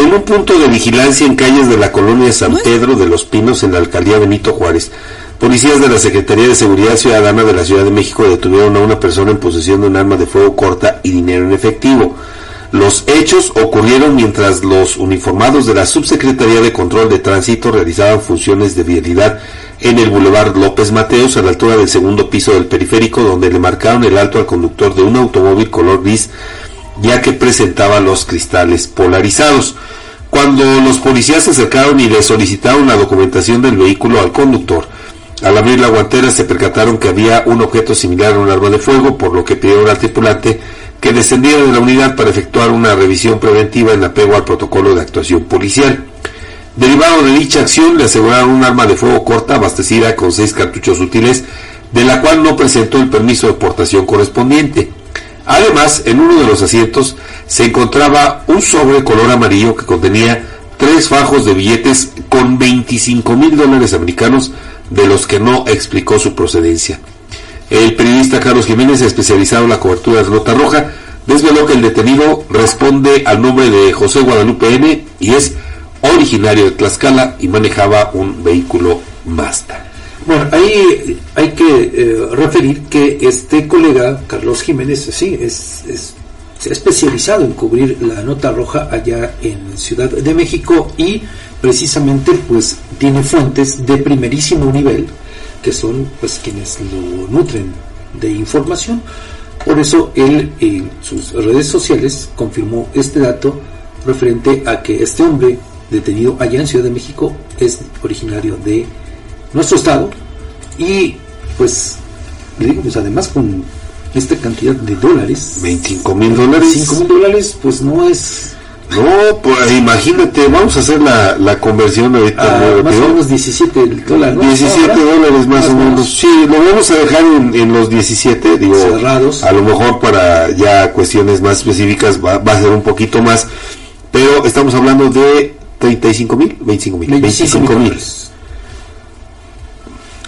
en un punto de vigilancia en calles de la colonia San Pedro de los Pinos en la alcaldía Benito Juárez. Policías de la Secretaría de Seguridad Ciudadana de la Ciudad de México detuvieron a una persona en posesión de un arma de fuego corta y dinero en efectivo. Los hechos ocurrieron mientras los uniformados de la Subsecretaría de Control de Tránsito realizaban funciones de vialidad en el Boulevard López Mateos a la altura del segundo piso del periférico donde le marcaron el alto al conductor de un automóvil color gris ya que presentaba los cristales polarizados. Cuando los policías se acercaron y le solicitaron la documentación del vehículo al conductor, al abrir la guantera se percataron que había un objeto similar a un arma de fuego, por lo que pidieron al tripulante que descendiera de la unidad para efectuar una revisión preventiva en apego al protocolo de actuación policial. Derivado de dicha acción, le aseguraron un arma de fuego corta abastecida con seis cartuchos útiles, de la cual no presentó el permiso de portación correspondiente. Además, en uno de los asientos se encontraba un sobre color amarillo que contenía tres fajos de billetes con 25 mil dólares americanos, de los que no explicó su procedencia. El periodista Carlos Jiménez, especializado en la cobertura de Nota Roja, desveló que el detenido responde al nombre de José Guadalupe N y es originario de Tlaxcala y manejaba un vehículo Mazda. Bueno, ahí hay que eh, referir que este colega, Carlos Jiménez, sí, es, es, se ha especializado en cubrir la nota roja allá en Ciudad de México y precisamente pues tiene fuentes de primerísimo nivel que son pues quienes lo nutren de información. Por eso él en sus redes sociales confirmó este dato referente a que este hombre detenido allá en Ciudad de México es originario de nuestro estado y pues le digo pues además con esta cantidad de dólares 25 mil dólares 5 mil dólares pues no es no pues imagínate vamos a hacer la, la conversión ahorita ah, más o menos 17 dólares ¿no? 17 Ahora, dólares más, o o menos. Sí, lo vamos a dejar en, en los 17, digo, Cerrados. a lo mejor para ya cuestiones más específicas va, va a ser un poquito más, pero estamos hablando de 35 mil, 25 mil, 25 25 mil.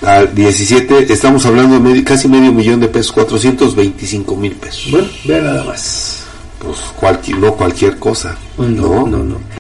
Al 17 estamos hablando de medio- casi medio millón de pesos, 425 mil pesos. bueno vea nada más Pues cualquier, no cualquier cosa. no no no